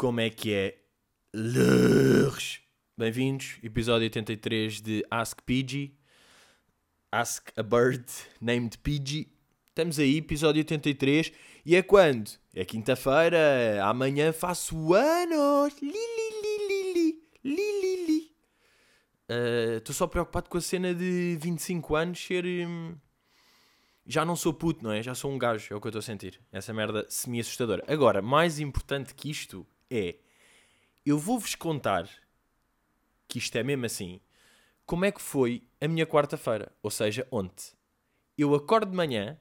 Como é que é? Lurres! Bem-vindos, episódio 83 de Ask PG. Ask a Bird Named PG. Estamos aí, episódio 83. E é quando? É quinta-feira. Amanhã faço anos. Li, li, li, li. Estou só preocupado com a cena de 25 anos ser. hum, já não sou puto, não é? Já sou um gajo, é o que eu estou a sentir. Essa merda semi-assustadora. Agora, mais importante que isto é. Eu vou-vos contar que isto é mesmo assim. Como é que foi a minha quarta-feira? Ou seja, ontem. Eu acordo de manhã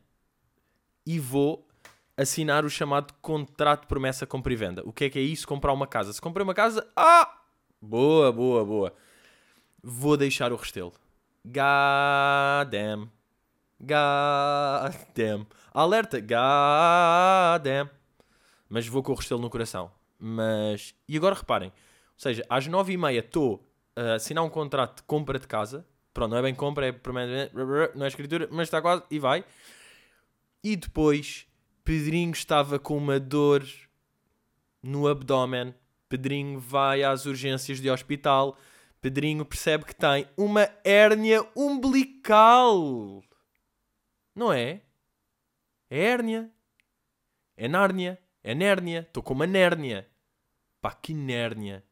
e vou assinar o chamado contrato de promessa compra e venda. O que é que é isso? Comprar uma casa. Se comprei uma casa, ah! Boa, boa, boa. Vou deixar o restelo. God damn. God damn. Alerta. God damn. Mas vou com o restelo no coração. Mas. E agora reparem. Ou seja, às nove e meia estou a assinar um contrato de compra de casa. Pronto, não é bem compra, é não é escritura, mas está quase e vai. E depois, Pedrinho estava com uma dor no abdômen. Pedrinho vai às urgências de hospital. Pedrinho percebe que tem uma hérnia umbilical. Não é? É hérnia. É nárnia. É nérnia. Estou com uma nérnia. Pá, que nérnia.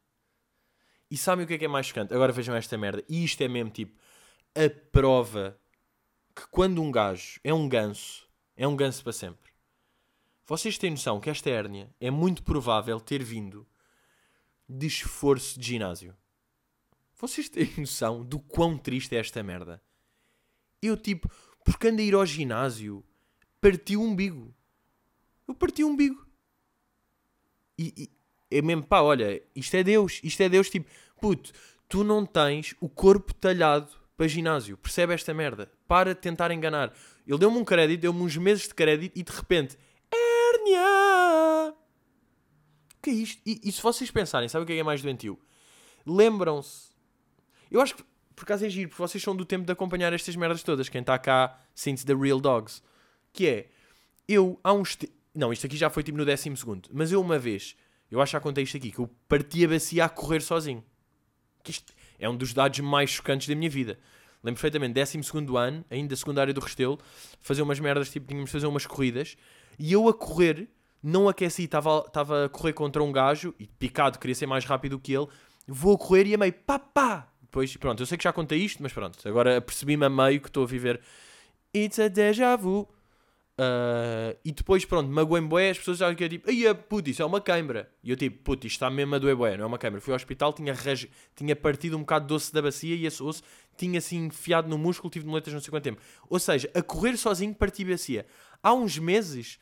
E sabem o que é que é mais chocante? Agora vejam esta merda. E isto é mesmo tipo a prova que quando um gajo é um ganso, é um ganso para sempre. Vocês têm noção que esta hérnia é muito provável ter vindo de esforço de ginásio. Vocês têm noção do quão triste é esta merda? Eu, tipo, porque ando a ir ao ginásio, parti o umbigo. Eu parti o umbigo. E, e é mesmo, pá, olha, isto é Deus, isto é Deus, tipo, puto, tu não tens o corpo talhado para ginásio, percebe esta merda? Para de tentar enganar. Ele deu-me um crédito, deu-me uns meses de crédito e de repente, hérnia! O que é isto? E, e se vocês pensarem, sabe o que é é mais doentio? Lembram-se. Eu acho que por acaso é giro, porque vocês são do tempo de acompanhar estas merdas todas. Quem está cá sente The Real Dogs. Que é, eu há uns. Não, isto aqui já foi tipo no décimo segundo. Mas eu uma vez, eu acho que já contei isto aqui, que eu parti a bacia a correr sozinho. Que isto é um dos dados mais chocantes da minha vida. Lembro perfeitamente, décimo segundo ano, ainda secundário do Restelo, fazer umas merdas, tipo, tínhamos de fazer umas corridas, e eu a correr, não aqueci, estava a correr contra um gajo, e picado, queria ser mais rápido que ele, vou a correr e a meio, pá, pá! Depois, pronto, eu sei que já contei isto, mas pronto, agora percebi-me a meio que estou a viver It's a déjà vu. Ah, e depois, pronto, magoei-me bué, as pessoas achavam que é tipo, ai, puto, isso é uma queimbra. E eu tipo, puto, isto está mesmo a doer bué, não é uma queimbra. Fui ao hospital, tinha, tinha partido um bocado de osso da bacia e esse osso tinha assim enfiado no músculo, tive moletas não sei quanto tempo. Ou seja, a correr sozinho parti bacia. Há uns meses,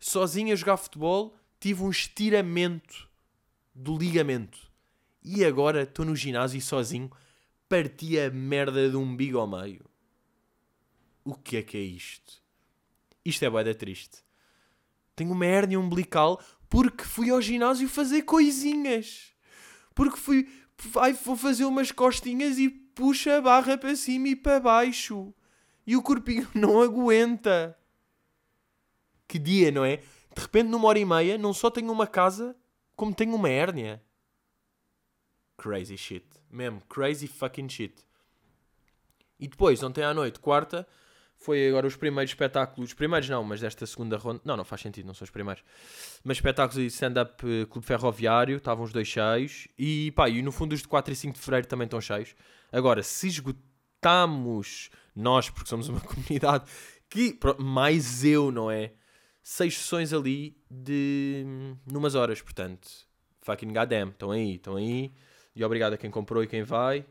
sozinho a jogar futebol, tive um estiramento do ligamento. E agora estou no ginásio e sozinho parti a merda de um umbigo ao meio. O que é que é isto? Isto é bué triste. Tenho uma hérnia umbilical porque fui ao ginásio fazer coisinhas. Porque fui... Ai, vou fazer umas costinhas e puxa a barra para cima e para baixo. E o corpinho não aguenta. Que dia, não é? De repente, numa hora e meia, não só tenho uma casa, como tenho uma hérnia. Crazy shit. Mesmo, crazy fucking shit. E depois, ontem à noite, quarta, foi agora os primeiros espetáculos. Os primeiros não, mas desta segunda ronda. Não, não faz sentido, não são os primeiros. Mas espetáculos de stand-up eh, Clube Ferroviário, estavam os dois cheios. E pá, e no fundo os de 4 e 5 de Fevereiro também estão cheios. Agora, se esgotamos, nós, porque somos uma comunidade, que mais eu, não é? Seis sessões ali de. numas horas, portanto. Fucking goddamn, estão aí, estão aí. E obrigado a quem comprou e quem vai.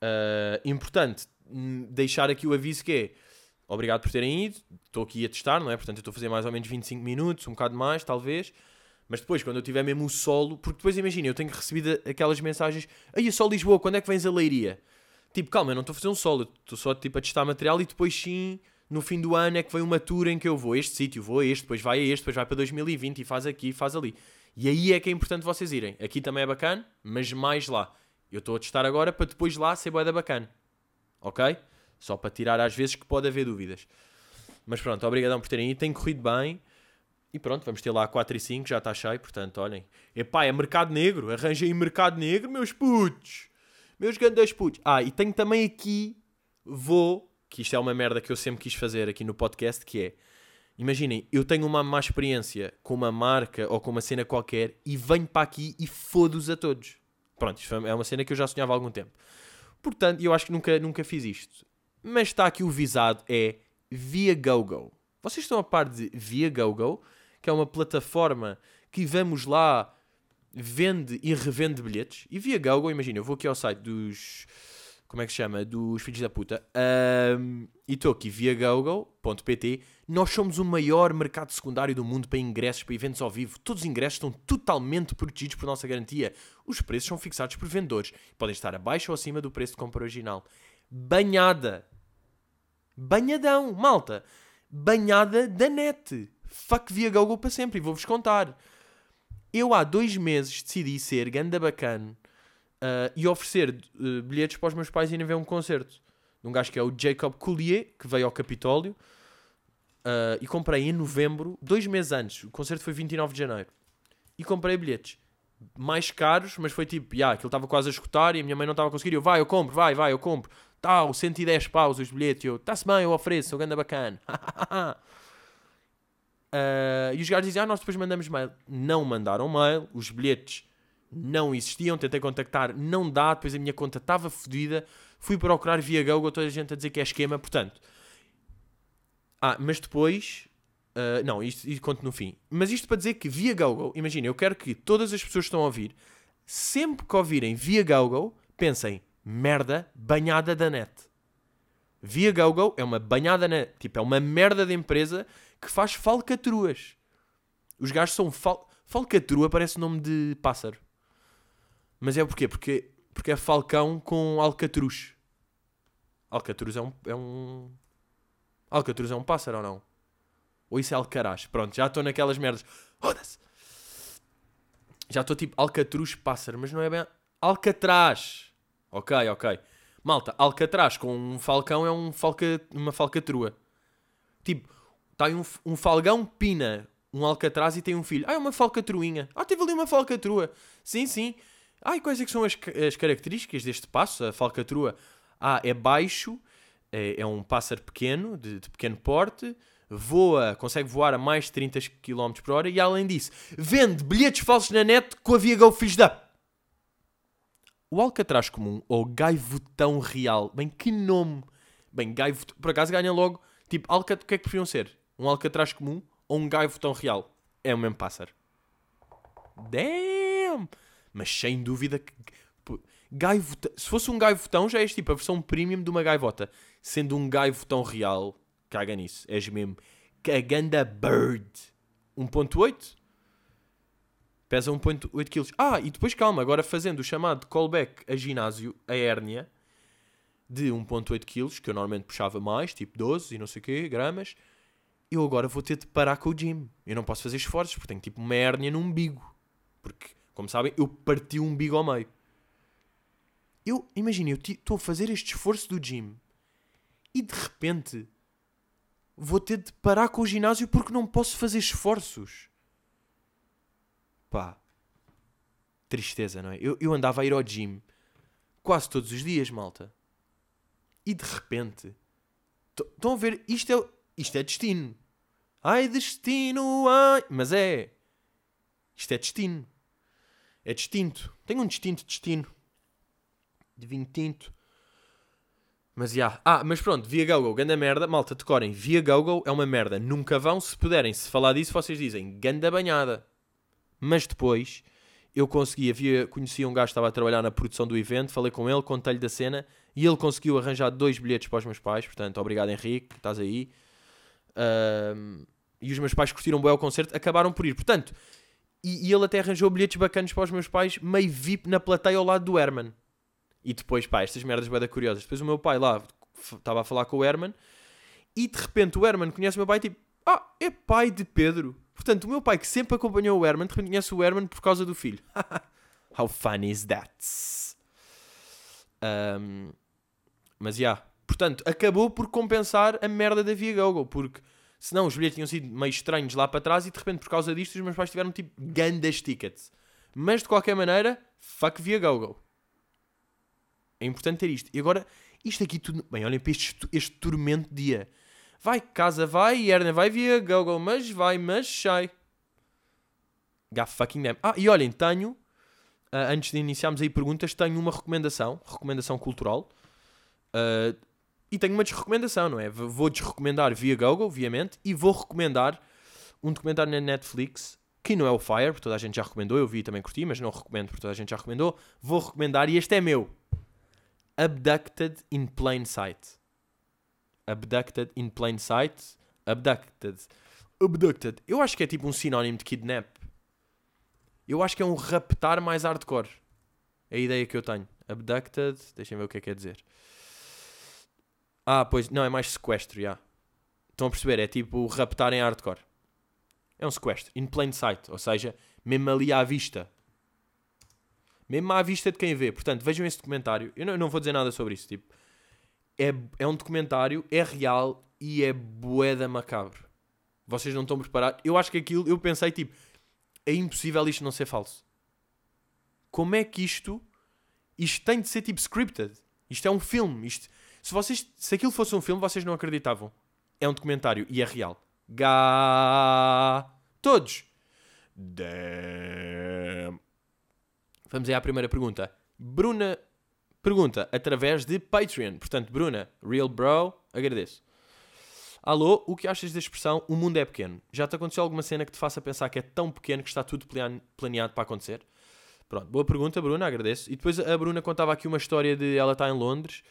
Uh, importante hum, deixar aqui o aviso que é obrigado por terem ido, estou aqui a testar, não é? Portanto, eu estou a fazer mais ou menos 25 minutos, um bocado mais, talvez. Mas depois, quando eu tiver mesmo o solo, porque depois imagina, eu tenho recebido aquelas mensagens, aí só Lisboa, quando é que vens a Leiria? Tipo, calma, eu não estou a fazer um solo, estou só tipo, a testar material e depois sim, no fim do ano é que vem uma tour em que eu vou a este sítio, vou a este, depois vai a este, depois vai para 2020 e faz aqui, faz ali. E aí é que é importante vocês irem. Aqui também é bacana, mas mais lá. Eu estou a testar agora para depois lá ser bué da bacana. Ok? Só para tirar às vezes que pode haver dúvidas. Mas pronto, obrigadão por terem ido. Tem corrido bem. E pronto, vamos ter lá 4 e 5, já está cheio, portanto, olhem. Epá, é mercado negro, arranjei mercado negro, meus putos. Meus grandes putos. Ah, e tenho também aqui, vou, que isto é uma merda que eu sempre quis fazer aqui no podcast, que é, imaginem, eu tenho uma má experiência com uma marca ou com uma cena qualquer e venho para aqui e fodo-os a todos. Pronto, isto é uma cena que eu já sonhava há algum tempo. Portanto, eu acho que nunca, nunca fiz isto. Mas está aqui o visado, é Via GoGo. Vocês estão a par de Via GoGo, que é uma plataforma que vamos lá, vende e revende bilhetes. E Via GoGo, imagina, eu vou aqui ao site dos... Como é que se chama? Dos filhos da puta. Um, e estou aqui, viagogo.pt. Nós somos o maior mercado secundário do mundo para ingressos, para eventos ao vivo. Todos os ingressos estão totalmente protegidos por nossa garantia. Os preços são fixados por vendedores. Podem estar abaixo ou acima do preço de compra original. Banhada. Banhadão, malta. Banhada da net. Fuck Viagogo para sempre. E vou-vos contar. Eu há dois meses decidi ser ganda bacana uh, e oferecer uh, bilhetes para os meus pais irem ver um concerto um gajo que é o Jacob Collier, que veio ao Capitólio, uh, e comprei em novembro, dois meses antes, o concerto foi 29 de janeiro, e comprei bilhetes mais caros, mas foi tipo, yeah, aquilo estava quase a escutar e a minha mãe não estava a conseguir, eu, vai, eu compro, vai, vai, eu compro, tal, 110 paus os bilhetes, eu, está-se bem, eu ofereço, sou ganda bacana. Uh, e os gajos dizem, ah, nós depois mandamos mail. Não mandaram mail, os bilhetes não existiam, tentei contactar, não dá, depois a minha conta estava fodida, fui procurar via Google, toda a gente a dizer que é esquema, portanto. Ah, mas depois. Uh, não, isto, isto conto no fim. Mas isto para dizer que via Google, imagina, eu quero que todas as pessoas que estão a ouvir, sempre que ouvirem via Google, pensem, merda, banhada da net. Via Google é uma banhada net, tipo, é uma merda de empresa que faz falcatruas. Os gajos são fal... falcatrua, parece nome de pássaro. Mas é porquê? Porque, porque é falcão com alcatruz. Alcatruz é um, é um. Alcatruz é um pássaro ou não? Ou isso é alcaraz? Pronto, já estou naquelas merdas. Roda-se! Já estou tipo alcatruz pássaro, mas não é bem. Alcatraz! Ok, ok. Malta, alcatraz com um falcão é um falca, uma falcatrua. Tipo, está um, um falgão pina um alcatraz e tem um filho. Ah, é uma falcatruinha. Ah, teve ali uma falcatrua. Sim, sim. Ah, e quais é que são as, as características deste passo, a falcatrua? Ah, é baixo, é, é um pássaro pequeno, de, de, pequeno porte, voa, consegue voar a mais de 30 km por hora e, além disso, vende bilhetes falsos na net com a via Go Fish da. O alcatraz comum, ou gaivotão real, bem, que nome! Bem, gaivotão, por acaso ganha logo, tipo, alcat... o que é que preferiam ser? Um alcatraz comum ou um gaivotão real? É o mesmo pássaro. Damn! Mas sem dúvida que. Gaivota, se fosse um gaivotão, já és tipo a versão premium de uma gaivota. Sendo um gaivotão real, caga nisso. És mesmo caganda bird. 1.8? Pesa 1.8 kg. Ah, e depois calma, agora fazendo o chamado callback a ginásio, a hérnia, de 1.8 kg, que eu normalmente puxava mais, tipo 12 e não sei o quê, gramas, eu agora vou ter de parar com o gym. Eu não posso fazer esforços, porque tenho tipo uma hérnia no umbigo. Porque como sabem, eu parti o umbigo ao meio. Eu, imagina, eu estou a fazer este esforço do gym e de repente vou ter de parar com o ginásio porque não posso fazer esforços. Pá, tristeza, não é? Eu, eu andava a ir ao gym quase todos os dias, malta. E de repente, estão a ver, isto é, isto é destino. Ai, destino, ai. Mas é. Isto é destino. É distinto. Tenho um distinto destino. De vinho tinto. Mas já. Yeah. Ah, mas pronto, via Google, ganda merda. Malta, decorem. Via Google é uma merda. Nunca vão. Se puderem, se falar disso, vocês dizem ganda banhada. Mas depois eu consegui. Havia, conhecia um gajo que estava a trabalhar na produção do evento. Falei com ele, contei-lhe da cena. E ele conseguiu arranjar dois bilhetes para os meus pais. Portanto, obrigado Henrique, estás aí. Um, e os meus pais curtiram bem o concerto. Acabaram por ir. Portanto, e, e, ele até arranjou bilhetes bacanas para os meus pais, meio VIP na plateia ao lado do Herman. E depois, pá, estas merdas bem curiosas. Depois o meu pai lá estava a falar com o Herman e de repente o Herman conhece o meu pai tipo, ah, é pai de Pedro. Portanto, o meu pai que sempre acompanhou o Herman, de repente conhece o Herman por causa do filho. How funny is that? Um, mas já. Yeah. Portanto, acabou por compensar a merda da Via Google, porque Senão os bilhetes tinham sido meio estranhos lá para trás e de repente por causa disto os meus pais tiveram tipo gandas tickets. Mas de qualquer maneira, fuck via GoGo. É importante ter isto. E agora, isto aqui tudo. Bem, olhem para este, este tormento dia. Vai, casa vai, Erna vai via GoGo, mas vai, mas sai. God fucking damn. Ah, e olhem, tenho, uh, antes de iniciarmos aí perguntas, tenho uma recomendação, recomendação cultural. Uh, e tenho uma desrecomendação, não é? Vou desrecomendar via Google, obviamente, e vou recomendar um documentário na Netflix que não é o Fire, porque toda a gente já recomendou, eu vi e também curti, mas não recomendo porque toda a gente já recomendou. Vou recomendar, e este é meu: Abducted in Plain Sight. Abducted in Plain Sight. Abducted. Abducted. Eu acho que é tipo um sinónimo de kidnap. Eu acho que é um raptar mais hardcore. É a ideia que eu tenho. Abducted. Deixem ver o que é que quer dizer. Ah, pois, não, é mais sequestro, já. Estão a perceber? É tipo raptar em hardcore. É um sequestro. In plain sight. Ou seja, mesmo ali à vista. Mesmo à vista de quem vê. Portanto, vejam esse documentário. Eu não, eu não vou dizer nada sobre isso. Tipo, é, é um documentário, é real e é boeda macabro. Vocês não estão preparados. Eu acho que aquilo, eu pensei tipo, é impossível isto não ser falso. Como é que isto, isto tem de ser tipo scripted? Isto é um filme. Isto, se, vocês, se aquilo fosse um filme, vocês não acreditavam. É um documentário e é real. Gá. Todos. Damn. Vamos aí à primeira pergunta. Bruna pergunta através de Patreon. Portanto, Bruna, real bro, agradeço. Alô, o que achas da expressão o mundo é pequeno? Já te aconteceu alguma cena que te faça pensar que é tão pequeno que está tudo planeado para acontecer? Pronto, boa pergunta, Bruna, agradeço. E depois a Bruna contava aqui uma história de ela estar em Londres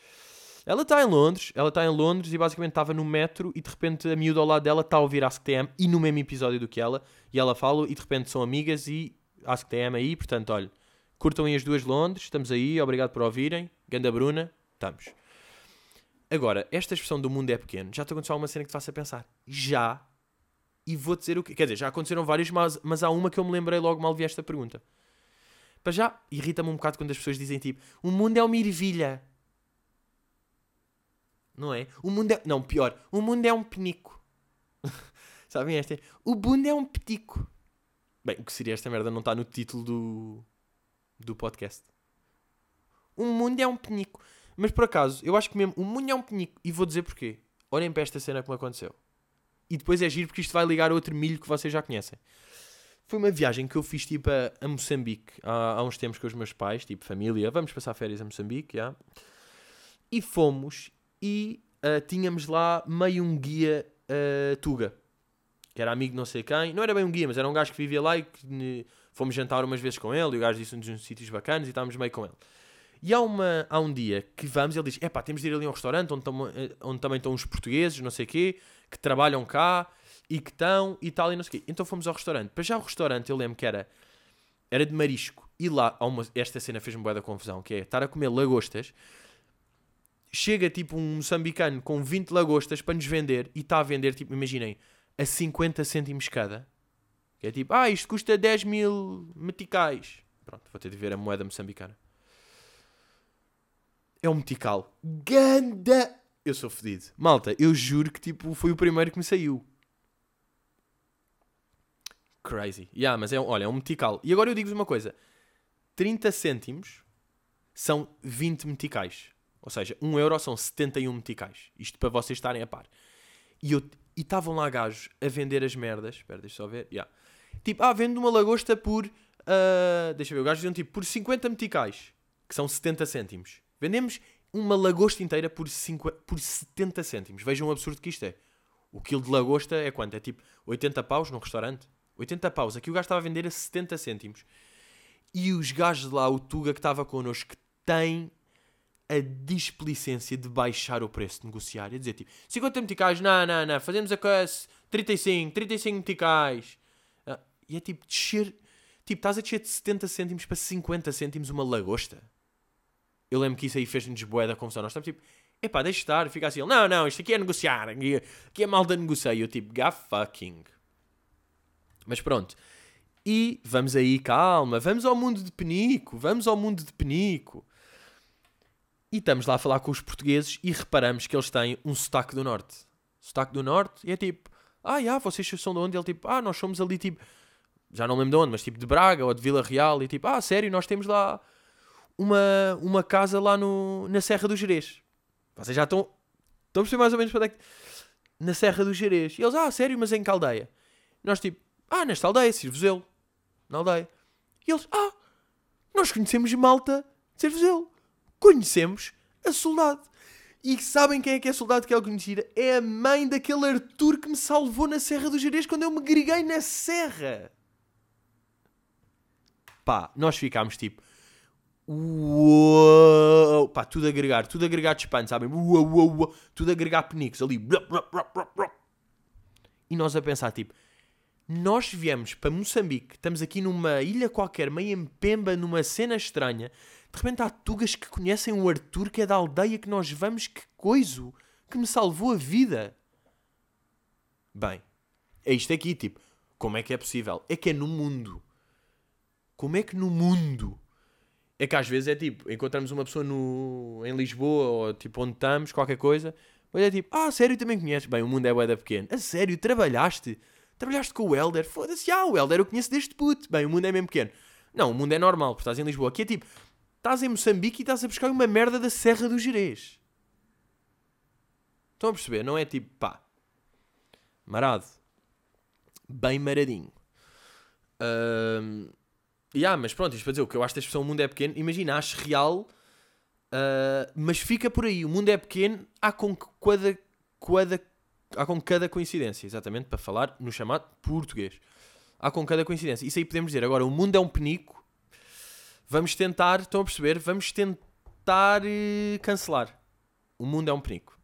ela está em Londres, ela está em Londres e basicamente estava no metro e de repente a miúda ao lado dela está a ouvir AskTM e no mesmo episódio do que ela e ela fala e de repente são amigas e AskTM aí, portanto, olha, curtam aí as duas Londres, estamos aí, obrigado por ouvirem, Ganda Bruna, estamos. Agora, esta expressão do mundo é pequeno, já te aconteceu alguma cena que te faça pensar? Já. E vou dizer o que. Quer dizer, já aconteceram várias, mas, mas há uma que eu me lembrei logo mal vi esta pergunta. Para já, irrita-me um bocado quando as pessoas dizem tipo: o mundo é uma ervilha não é? O mundo é. Não, pior. O mundo é um penico. Sabem esta? O mundo é um petico. Bem, o que seria esta merda não está no título do, do podcast. O mundo é um penico. Mas por acaso, eu acho que mesmo o mundo é um penico. E vou dizer porquê. Olhem para esta cena me aconteceu. E depois é giro porque isto vai ligar a outro milho que vocês já conhecem. Foi uma viagem que eu fiz tipo a, Moçambique há, há, uns tempos com os meus pais, tipo família. Vamos passar férias a Moçambique, já. E fomos e uh, tínhamos lá meio um guia uh, Tuga, que era amigo de não sei quem, não era bem um guia, mas era um gajo que vivia lá e que fomos jantar umas vezes com ele, e o gajo disse-nos uns sítios bacanas e estávamos meio com ele. E há, uma, há um dia que vamos ele diz: Epá, temos de ir ali a um restaurante onde, tam, eh, onde também estão os portugueses, não sei o quê, que trabalham cá e que estão e tal e não sei o quê. Então fomos ao restaurante. Para já o restaurante, eu lembro que era, era de marisco. E lá, uma, esta cena fez-me boa da confusão, que é estar a comer lagostas chega tipo um moçambicano com 20 lagostas para nos vender e está a vender, tipo, imaginem, a 50 cêntimos cada. Que é tipo, ah, isto custa 10 mil meticais. Pronto, vou ter de ver a moeda moçambicana. É um metical. Ganda! Eu sou fedido. Malta, eu juro que tipo, foi o primeiro que me saiu. Crazy. Yeah, mas é, olha, é um metical. E agora eu digo-vos uma coisa. 30 cêntimos são 20 meticais. Ou seja, 1 euro são 71 meticais. Isto para vocês estarem a par. E estavam lá gajos a vender as merdas. Espera, deixa só ver. Yeah. Tipo, ah, vendo uma lagosta por. Uh, deixa ver, o gajo diziam tipo por 50 meticais, que são 70 cêntimos. Vendemos uma lagosta inteira por, 50, por 70 cêntimos. Vejam o absurdo que isto é. O quilo de lagosta é quanto? É tipo 80 paus num restaurante? 80 paus. Aqui o gajo estava a vender a 70 cêntimos. E os gajos de lá, o Tuga que estava connosco, que tem a displicência de baixar o preço, de negociar e dizer tipo 50 meticais, não, não, não, fazemos a coisa 35, 35 meticais. Uh, e é tipo descer, tipo, estás a descer de 70 cêntimos para 50 cêntimos uma lagosta. Eu lembro que isso aí fez-nos boé da confusão. Nós estamos tipo, epá, deixa estar, fica assim, não, não, isto aqui é negociar, aqui, é mal da negocia. E eu tipo, ga fucking. Mas pronto. E vamos aí, calma, vamos ao mundo de Penico, vamos ao mundo de Penico. E estamos lá a falar com os portugueses e reparamos que eles têm um sotaque do norte. Sotaque do norte e é tipo, ah, já, vocês são de onde? Ele tipo, ah, nós somos ali tipo, já não lembro de onde, mas tipo de Braga ou de Vila Real. E tipo, ah, sério, nós temos lá uma, uma casa lá no, na Serra do Jerez. Vocês já estão, estão a perceber mais ou menos para onde é que... Na Serra do Jerez. E eles, ah, sério, mas em que aldeia? E nós tipo, ah, nesta aldeia, Sirvozelo. Na aldeia. E eles, ah, nós conhecemos Malta de Sirvozelo. Conhecemos a soldado. E sabem quem é que é soldado que é conhecida? É a mãe daquele Arthur que me salvou na Serra do Jerez quando eu me greguei na serra. Pá, nós ficámos tipo. Uou, pá, tudo a agregar, tudo a agregar de espanto, sabem? Uou, uou, uou, tudo a agregar penicos ali. E nós a pensar, tipo, nós viemos para Moçambique, estamos aqui numa ilha qualquer, meio em Pemba, numa cena estranha. De repente há tugas que conhecem o Arthur, que é da aldeia que nós vamos, que coisa, que me salvou a vida. Bem, é isto aqui, tipo, como é que é possível? É que é no mundo. Como é que no mundo? É que às vezes é tipo, encontramos uma pessoa no, em Lisboa ou tipo onde estamos, qualquer coisa, mas é tipo, ah, sério, também conheces? Bem, o mundo é bué pequeno. A sério, trabalhaste? Trabalhaste com o Helder? Foda-se, ah, o Helder eu conheço desde puto. Bem, o mundo é mesmo pequeno. Não, o mundo é normal, porque estás em Lisboa. Aqui é tipo, estás em Moçambique e estás a buscar uma merda da Serra do Jerez. Estão a perceber? Não é tipo, pá, marado. Bem maradinho. Um, yeah, mas pronto, isto para dizer o que eu acho da expressão o mundo é pequeno. Imagina, acho real, uh, mas fica por aí. O mundo é pequeno, há com cada, cada há com cada coincidência, exatamente, para falar no chamado português. Há com cada coincidência. Isso aí podemos dizer. Agora, o mundo é um penico. Vamos tentar, estão a perceber? Vamos tentar uh, cancelar. O mundo é um penico.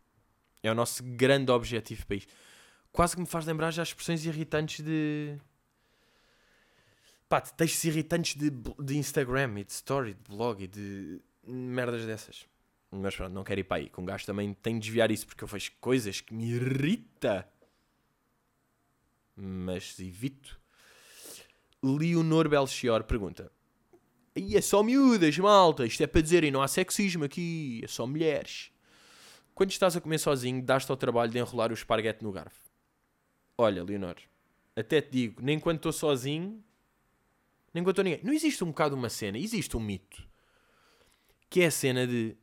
É o nosso grande objetivo isto. Quase que me faz lembrar já expressões irritantes de. Pá, textos irritantes de, de Instagram e de story, de blog e de merdas dessas. Mas pronto, não quero ir para aí. Com um gajo também tem de desviar isso porque eu vejo coisas que me irrita. Mas evito. Leonor Belchior pergunta: E é só miúdas, malta. Isto é para dizer, e não há sexismo aqui. É só mulheres. Quando estás a comer sozinho, dás-te ao trabalho de enrolar o esparguete no garfo. Olha, Leonor, até te digo, nem quando estou sozinho, nem quando estou ninguém. Não existe um bocado uma cena, existe um mito. Que é a cena de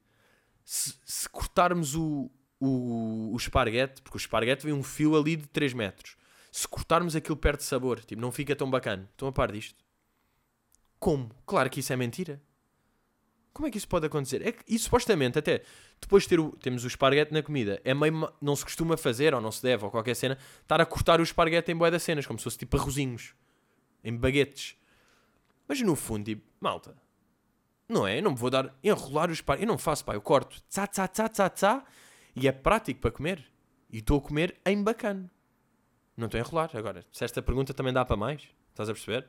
se, se cortarmos o, o, o esparguete, porque o esparguete vem um fio ali de 3 metros, se cortarmos aquilo perde sabor, tipo, não fica tão bacana. Estão a par disto? Como? Claro que isso é mentira. Como é que isso pode acontecer? É que, e supostamente, até depois de ter o, temos o esparguete na comida, é meio. Não se costuma fazer, ou não se deve, ou qualquer cena, estar a cortar o esparguete em boé das cenas, como se fosse tipo arrozinhos, em baguetes. Mas no fundo, tipo, malta, não é? Eu não me vou dar. Enrolar os pais. Eu não faço, pá. Eu corto. Tsa, tsa, tsa, tsa, tsa. E é prático para comer. E estou a comer em bacana. Não estou a enrolar. Agora, se esta pergunta também dá para mais. Estás a perceber?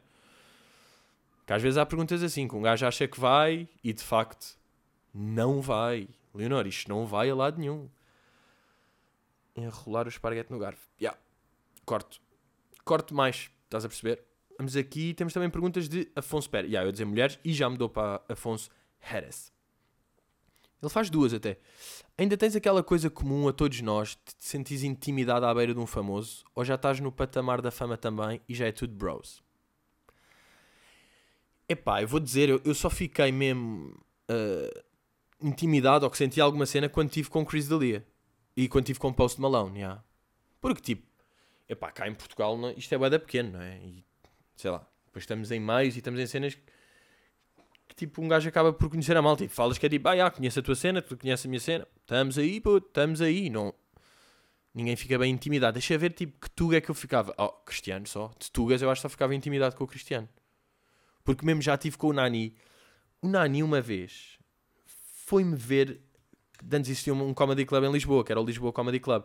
Que às vezes há perguntas assim. Que um gajo acha que vai e de facto não vai. Leonor, isto não vai a lado nenhum. Enrolar o esparguete no garfo. Já. Yeah. Corto. Corto mais. Estás a perceber? Vamos aqui, temos também perguntas de Afonso Pérez. Yeah, eu dizer mulheres e já mudou para Afonso Pérez. Ele faz duas até. Ainda tens aquela coisa comum a todos nós de te sentires intimidade à beira de um famoso ou já estás no patamar da fama também e já é tudo bros? Epá, eu vou dizer, eu, eu só fiquei mesmo uh, intimidado ou que senti alguma cena quando estive com Chris D'Elia e quando estive com Post Malone, yeah. Porque tipo, epá, cá em Portugal não, isto é bada pequeno, não é? E sei lá, depois estamos em meios e estamos em cenas que, que, tipo um gajo acaba por conhecer a malta. E falas que é tipo, ah, já, conheço a tua cena, tu conheces a minha cena, estamos aí, pô, estamos aí. Não, ninguém fica bem intimidado. Deixa ver, tipo, que tuga é que eu ficava. Oh, Cristiano só. De tugas eu acho que só ficava intimidado com o Cristiano. Porque mesmo já tive com o Nani. O Nani, uma vez, foi-me ver. Antes existia um comedy club em Lisboa, que era o Lisboa Comedy Club.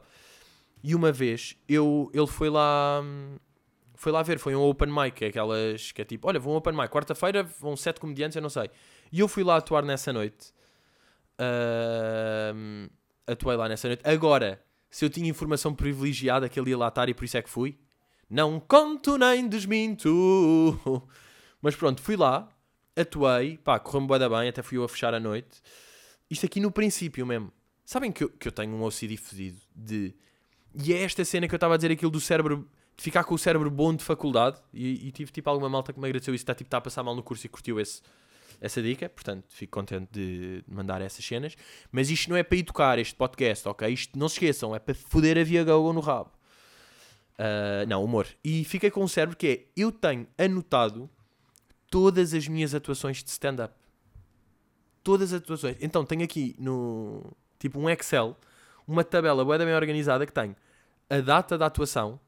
E uma vez, eu, ele foi lá. Hum, foi lá ver, foi um open mic, é aquelas que é tipo, olha, vou um open mic, quarta-feira vão sete comediantes, eu não sei. E eu fui lá atuar nessa noite. Uh, atuei lá nessa noite. Agora, se eu tinha informação privilegiada que ele ia lá estar e por isso é que fui, não conto nem desminto. Mas pronto, fui lá, atuei, pá, correu-me bem, bem, até fui eu a fechar a noite. Isto aqui no princípio mesmo. Sabem que eu, que eu tenho um OCD fedido de E é esta cena que eu estava a dizer aquilo do cérebro, de ficar com o cérebro bom de faculdade. E, e tive tipo alguma malta que me agradeceu isso, está tipo, tá a passar mal no curso e curtiu esse, essa dica. Portanto, fico contente de mandar essas cenas. Mas isto não é para educar este podcast, ok? Isto não se esqueçam, é para foder a via Go no rabo. Uh, não, humor. E fiquei com um cérebro que é: eu tenho anotado todas as minhas atuações de stand-up. Todas as atuações. Então tenho aqui no tipo um Excel uma tabela boa bem organizada que tem a data da atuação,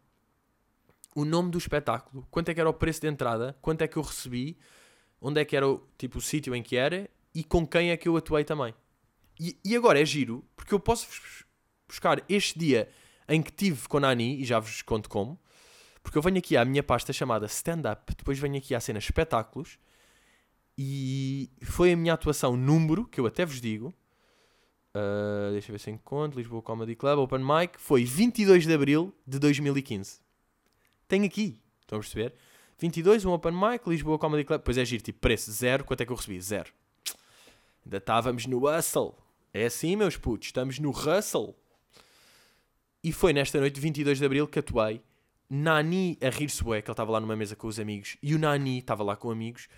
o nome do espetáculo, quanto é que era o preço de entrada, quanto é que eu recebi, onde é que era o, tipo, o sítio em que era e com quem é que eu atuei também. E, e agora é giro, porque eu posso buscar este dia em que tive com a Nani, e já vos conto como, porque eu venho aqui à minha pasta chamada Stand-Up, depois venho aqui à cena Espetáculos, e foi a minha atuação número, que eu até vos digo, uh, deixa eu ver se encontro, Lisboa Comedy Club, Open Mic, foi 22 de Abril de 2015. Tenho aqui, estão a perceber? 22, um Open Mic, Lisboa Comedy Club, depois é giro, tipo, preço zero, quanto é que eu recebi? Zero. Ainda estávamos no hustle. É assim, meus putos, estamos no hustle. E foi nesta noite, 22 de Abril, que atuei. Nani a rir-se bué, que ele estava lá numa mesa com os amigos. E o Nani estava lá com amigos.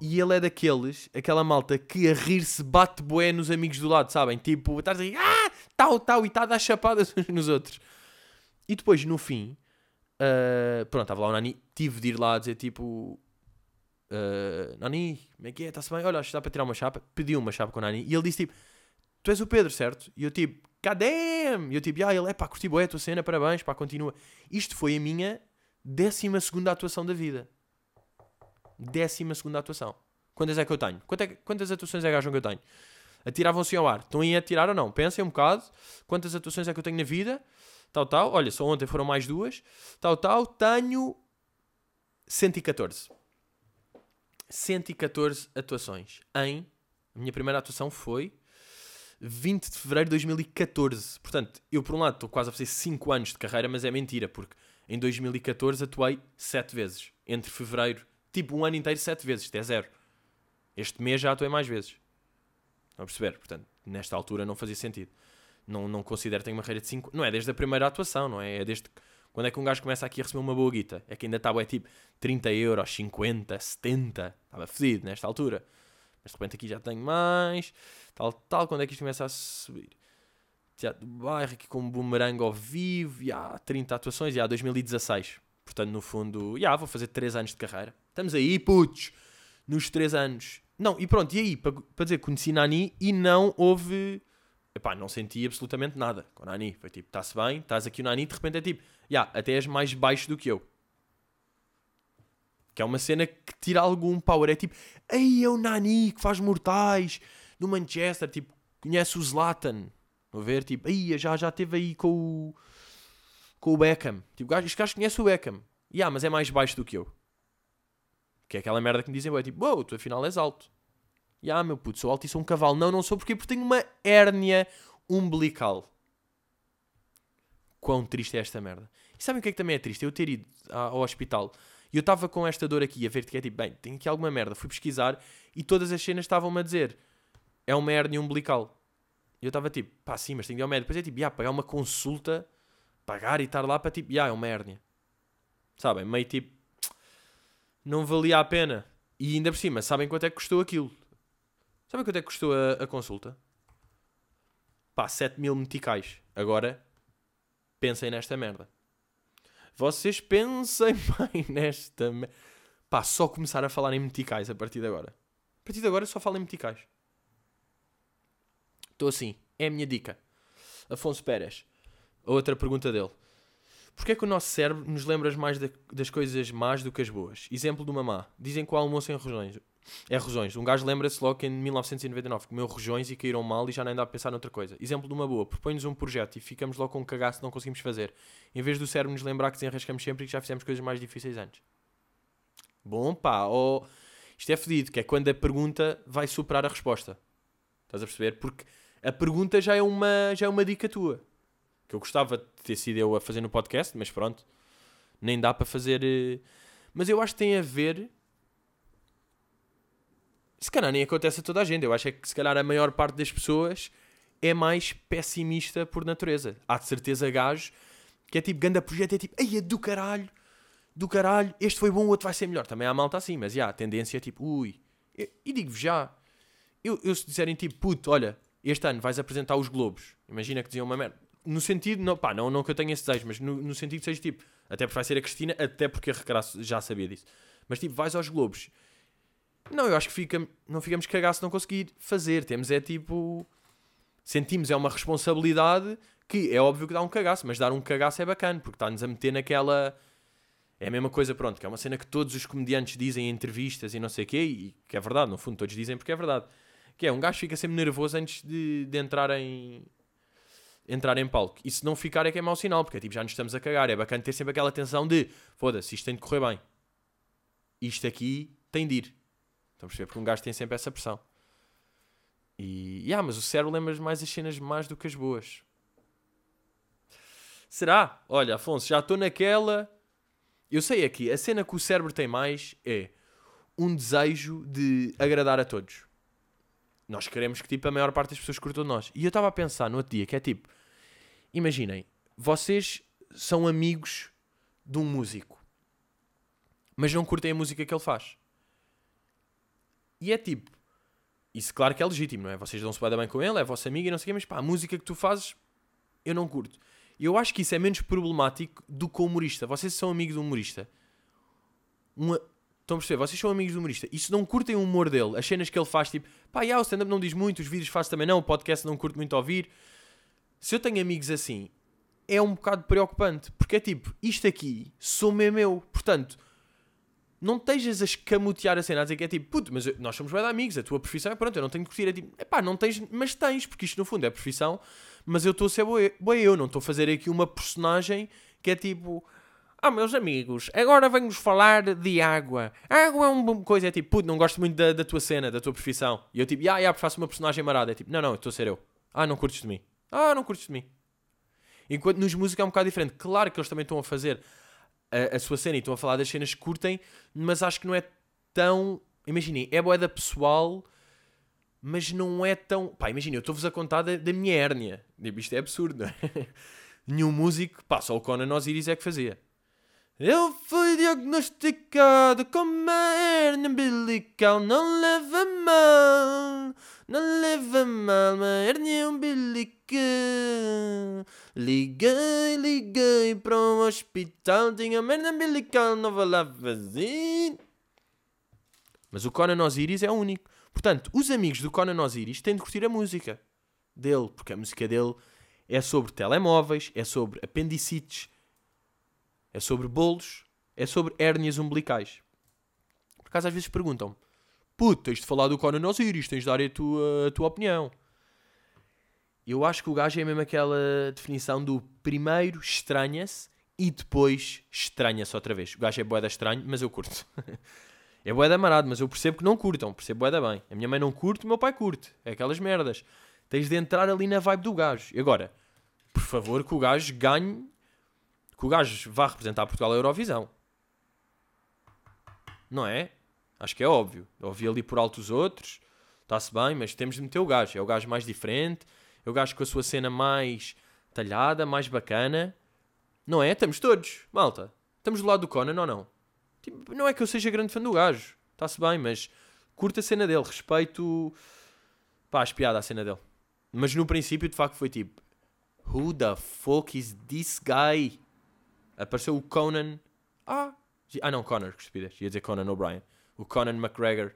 E ele é daqueles, aquela malta que a rir-se bate bué nos amigos do lado, sabem? Tipo, estás a rir, ah, tal, tal, e está a dar chapadas uns nos outros. E depois, no fim, uh, pronto, estava lá o Nani, tive de ir lá dizer tipo, uh, Nani, como é que é? Está-se bem? Olha, acho que dá para tirar uma chapa. Pediu uma chapa com o Nani. E ele disse tipo, tu és o Pedro, certo? E eu tipo, cadê? E eu tipo, ah, ele é pá, curti bué a tua cena, parabéns, pá, continua. Isto foi a minha décima segunda atuação da vida. Décima segunda atuação. Quantas é que eu tenho? Quantas, é, quantas atuações é que acham que eu tenho? Atiravam-se ao ar. Estão a tirar ou não? Pensem um bocado. Quantas atuações é que eu tenho na vida? Tal, tal. Olha, só ontem foram mais duas. Tal, tal. Tenho 114. 114 atuações. Em. A minha primeira atuação foi 20 de fevereiro de 2014. Portanto, eu por um lado estou quase a fazer 5 anos de carreira, mas é mentira, porque em 2014 atuei 7 vezes. Entre fevereiro, tipo um ano inteiro, 7 vezes. Isto é zero. Este mês já atuei mais vezes. Estão a perceber? Portanto, nesta altura não fazia sentido. Não, não considero que tenho uma carreira de 5. Não é desde a primeira atuação, não é? É desde. Quando é que um gajo começa aqui a receber uma boa guita? É que ainda estava, é tipo 30 euros, 50, 70. Estava fedido nesta altura. Mas de repente aqui já tenho mais tal, tal, quando é que isto começa a subir? Teatro do Bairro, aqui com um boomerang ao vivo, e há 30 atuações, e há 2016. Portanto, no fundo, já vou fazer 3 anos de carreira. Estamos aí, putos, nos 3 anos. Não, e pronto, e aí, para, dizer, conheci Nani e não houve. Epá, não senti absolutamente nada com Nani. Foi tipo, está-se bem, estás aqui o Nani, de repente é tipo, já, até és mais baixo do que eu. Que é uma cena que tira algum power. É tipo, ei, é o Nani que faz mortais do Manchester, tipo, conhece o Zlatan. Vou ver, tipo, aí já, já teve aí com o, com o Beckham. Tipo, este gajo conhece o Beckham. E yeah, mas é mais baixo do que eu. Que é aquela merda que me dizem, é tipo, wow, tu afinal és alto. E yeah, meu puto, sou alto e sou um cavalo. Não, não sou porque, porque tenho uma hérnia umbilical. Quão triste é esta merda. E sabem o que é que também é triste? Eu ter ido ao hospital e eu estava com esta dor aqui a ver que é tipo, bem, tenho aqui alguma merda. Fui pesquisar e todas as cenas estavam-me a dizer é uma hérnia umbilical. E eu estava tipo, pá, sim, mas tenho de ir ao médico. Depois é tipo, yeah, pagar uma consulta, pagar e estar lá para tipo, yeah, é uma hérnia. Sabem? Meio tipo, não valia a pena. E ainda por cima, sabem quanto é que custou aquilo? Sabem quanto é que custou a, a consulta? Pá, 7 mil meticais. Agora, pensem nesta merda. Vocês pensem bem nesta merda. Pá, só começar a falar em meticais a partir de agora. A partir de agora só falo em meticais. Estou assim. É a minha dica. Afonso Pérez. Outra pergunta dele. Porquê é que o nosso cérebro nos lembra mais de, das coisas más do que as boas? Exemplo de uma má. Dizem que o almoço em rojões. É rojões. Um gajo lembra-se logo que em 1999 comeu rojões e caíram mal e já nem dá a pensar noutra coisa. Exemplo de uma boa. Propõe-nos um projeto e ficamos logo com um cagaço que não conseguimos fazer. Em vez do cérebro nos lembrar que desenrascamos sempre e que já fizemos coisas mais difíceis antes. Bom pá, oh, isto é fedido, que é quando a pergunta vai superar a resposta. Estás a perceber? Porque a pergunta já é uma, já é uma dica tua. Que eu gostava de ter sido eu a fazer no podcast, mas pronto. Nem dá para fazer. Eh, mas eu acho que tem a ver. Se calhar nem acontece a toda a gente. Eu acho é que se calhar a maior parte das pessoas é mais pessimista por natureza. Há de certeza gajos Que é tipo, ganda projeto, é tipo, ei, é do caralho, do caralho, este foi bom, o outro vai ser melhor. Também há malta assim, mas já, a tendência é tipo, ui. E, digo-vos já, eu, eu se disserem tipo, puto, olha, este ano vais apresentar os Globos, imagina que diziam uma merda. No sentido, não, pá, não, não que eu tenha esse desejo, mas no, no sentido que seja tipo, até porque vai ser a Cristina, até porque a já sabia disso. Mas tipo, vais aos Globos. Não, eu acho que fica, não ficamos cagados se não conseguir fazer. Temos é tipo. Sentimos é uma responsabilidade que é óbvio que dá um cagaço, mas dar um cagaço é bacana, porque está-nos a meter naquela. É a mesma coisa, pronto, que é uma cena que todos os comediantes dizem em entrevistas e não sei o quê, e que é verdade, no fundo todos dizem porque é verdade. Que é, um gajo fica sempre nervoso antes de, de entrar em, entrar em palco. E se não ficar é que é mau sinal, porque é tipo, já nos estamos a cagar. É bacana ter sempre aquela tensão de foda-se, isto tem de correr bem. Isto aqui tem de ir. Estão a perceber? Porque um gajo tem sempre essa pressão. E, yeah, mas o cérebro lembra mais as cenas más do que as boas. Será? Olha, Afonso, já estou naquela. Eu sei aqui, a cena que o cérebro tem mais é um desejo de agradar a todos. Nós queremos que tipo, a maior parte das pessoas curtam nós. E eu estava a pensar no outro dia que é tipo, imaginem, vocês são amigos de um músico, mas não curtem a música que ele faz. E é tipo, isso claro que é legítimo, não é? Vocês dão-se bem com ele, é vosso amigo e não sei o quê, mas pá, a música que tu fazes eu não curto. Eu acho que isso é menos problemático do que o humorista. Vocês são amigos do humorista. Uma... Estão a perceber? Vocês são amigos do humorista. E se não curtem o humor dele, as cenas que ele faz, tipo, pá, yeah, o stand-up não diz muito, os vídeos faz também não, o podcast não curto muito ouvir. Se eu tenho amigos assim, é um bocado preocupante. Porque é tipo, isto aqui sou mesmo eu. Portanto, não estejas a escamotear a cena, a dizer que é tipo, puto, mas nós somos bem amigos, a tua profissão é pronto, eu não tenho que curtir. É tipo, é pá, não tens, mas tens, porque isto no fundo é profissão, mas eu estou a ser boa eu, não estou a fazer aqui uma personagem que é tipo, ah, meus amigos, agora venho-vos falar de água. A água é uma coisa, é tipo, puto, não gosto muito da, da tua cena, da tua profissão. E eu tipo, ah, yeah, faço uma personagem marada. É tipo, não, não, estou a ser eu. Ah, não curtes de mim. Ah, não curtes de mim. Enquanto nos música é um bocado diferente. Claro que eles também estão a fazer a, a sua cena e estão a falar das cenas que curtem, mas acho que não é tão. Imaginem, é boeda pessoal, mas não é tão. Pá, imaginem, eu estou-vos a contar da, da minha hérnia. Tipo, isto é absurdo, não é? Nenhum músico, pá, só o Conan Osiris é que fazia. Eu fui diagnosticado com uma hernia umbilical, não leva mal, não leva mal, uma hernia umbilical. Liguei, liguei para o hospital, tinha uma hernia umbilical, não vou lá fazer. Mas o Conan Osiris é único. Portanto, os amigos do Conan Osiris têm de curtir a música dele, porque a música dele é sobre telemóveis, é sobre apendicites, é sobre bolos, é sobre hérnias umbilicais. Por acaso às vezes perguntam-me, puto, tens de falar do Conan Osiris, tens de dar a tua, a tua opinião. Eu acho que o gajo é mesmo aquela definição do primeiro estranha-se e depois estranha-se outra vez. O gajo é boeda estranho, mas eu curto. é boeda amarado, mas eu percebo que não curtam, percebo boeda bem. A minha mãe não curte, o meu pai curte. É aquelas merdas. Tens de entrar ali na vibe do gajo. E agora, por favor, que o gajo ganhe que o gajo vá representar Portugal à Eurovisão. Não é? Acho que é óbvio. Ouvi ali por alto os outros, está-se bem, mas temos de meter o gajo. É o gajo mais diferente, é o gajo com a sua cena mais talhada, mais bacana. Não é? Estamos todos, malta. Estamos do lado do Conan ou não? Tipo, não é que eu seja grande fã do gajo, está-se bem, mas curta a cena dele, respeito. pá, espiada a cena dele. Mas no princípio, de facto, foi tipo: Who the fuck is this guy? Apareceu o Conan. Ah! Ah não, Conor, que estupidez. Ia dizer Conan O'Brien. O Conan McGregor.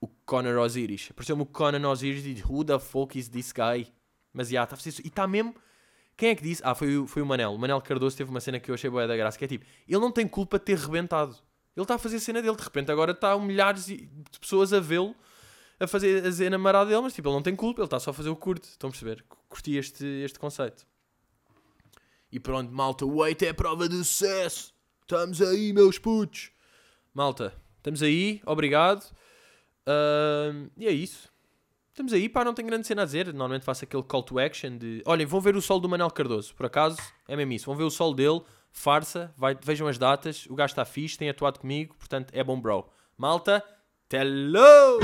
O Conor Osiris. Apareceu-me o Conan Osiris e Who the fuck is this guy? Mas já, yeah, está E está mesmo. Quem é que disse? Ah, foi, foi o Manel. O Manel Cardoso teve uma cena que eu achei boa da graça. Que é tipo: ele não tem culpa de ter rebentado. Ele está a fazer a cena dele. De repente agora está milhares de pessoas a vê-lo a fazer a cena marada dele. Mas tipo, ele não tem culpa. Ele está só a fazer o curto. Estão a perceber? Curti este, este conceito. E pronto, malta, o 8 é a prova de sucesso. Estamos aí, meus putos. Malta, estamos aí, obrigado. Uh, e é isso. Estamos aí, pá, não tenho grande cena a dizer. Normalmente faço aquele call to action de... Olhem, vão ver o sol do Manel Cardoso. Por acaso, é mesmo isso. Vão ver o sol dele, farsa, vai, vejam as datas. O gajo está fixe, tem atuado comigo, portanto é bom bro. Malta, hello!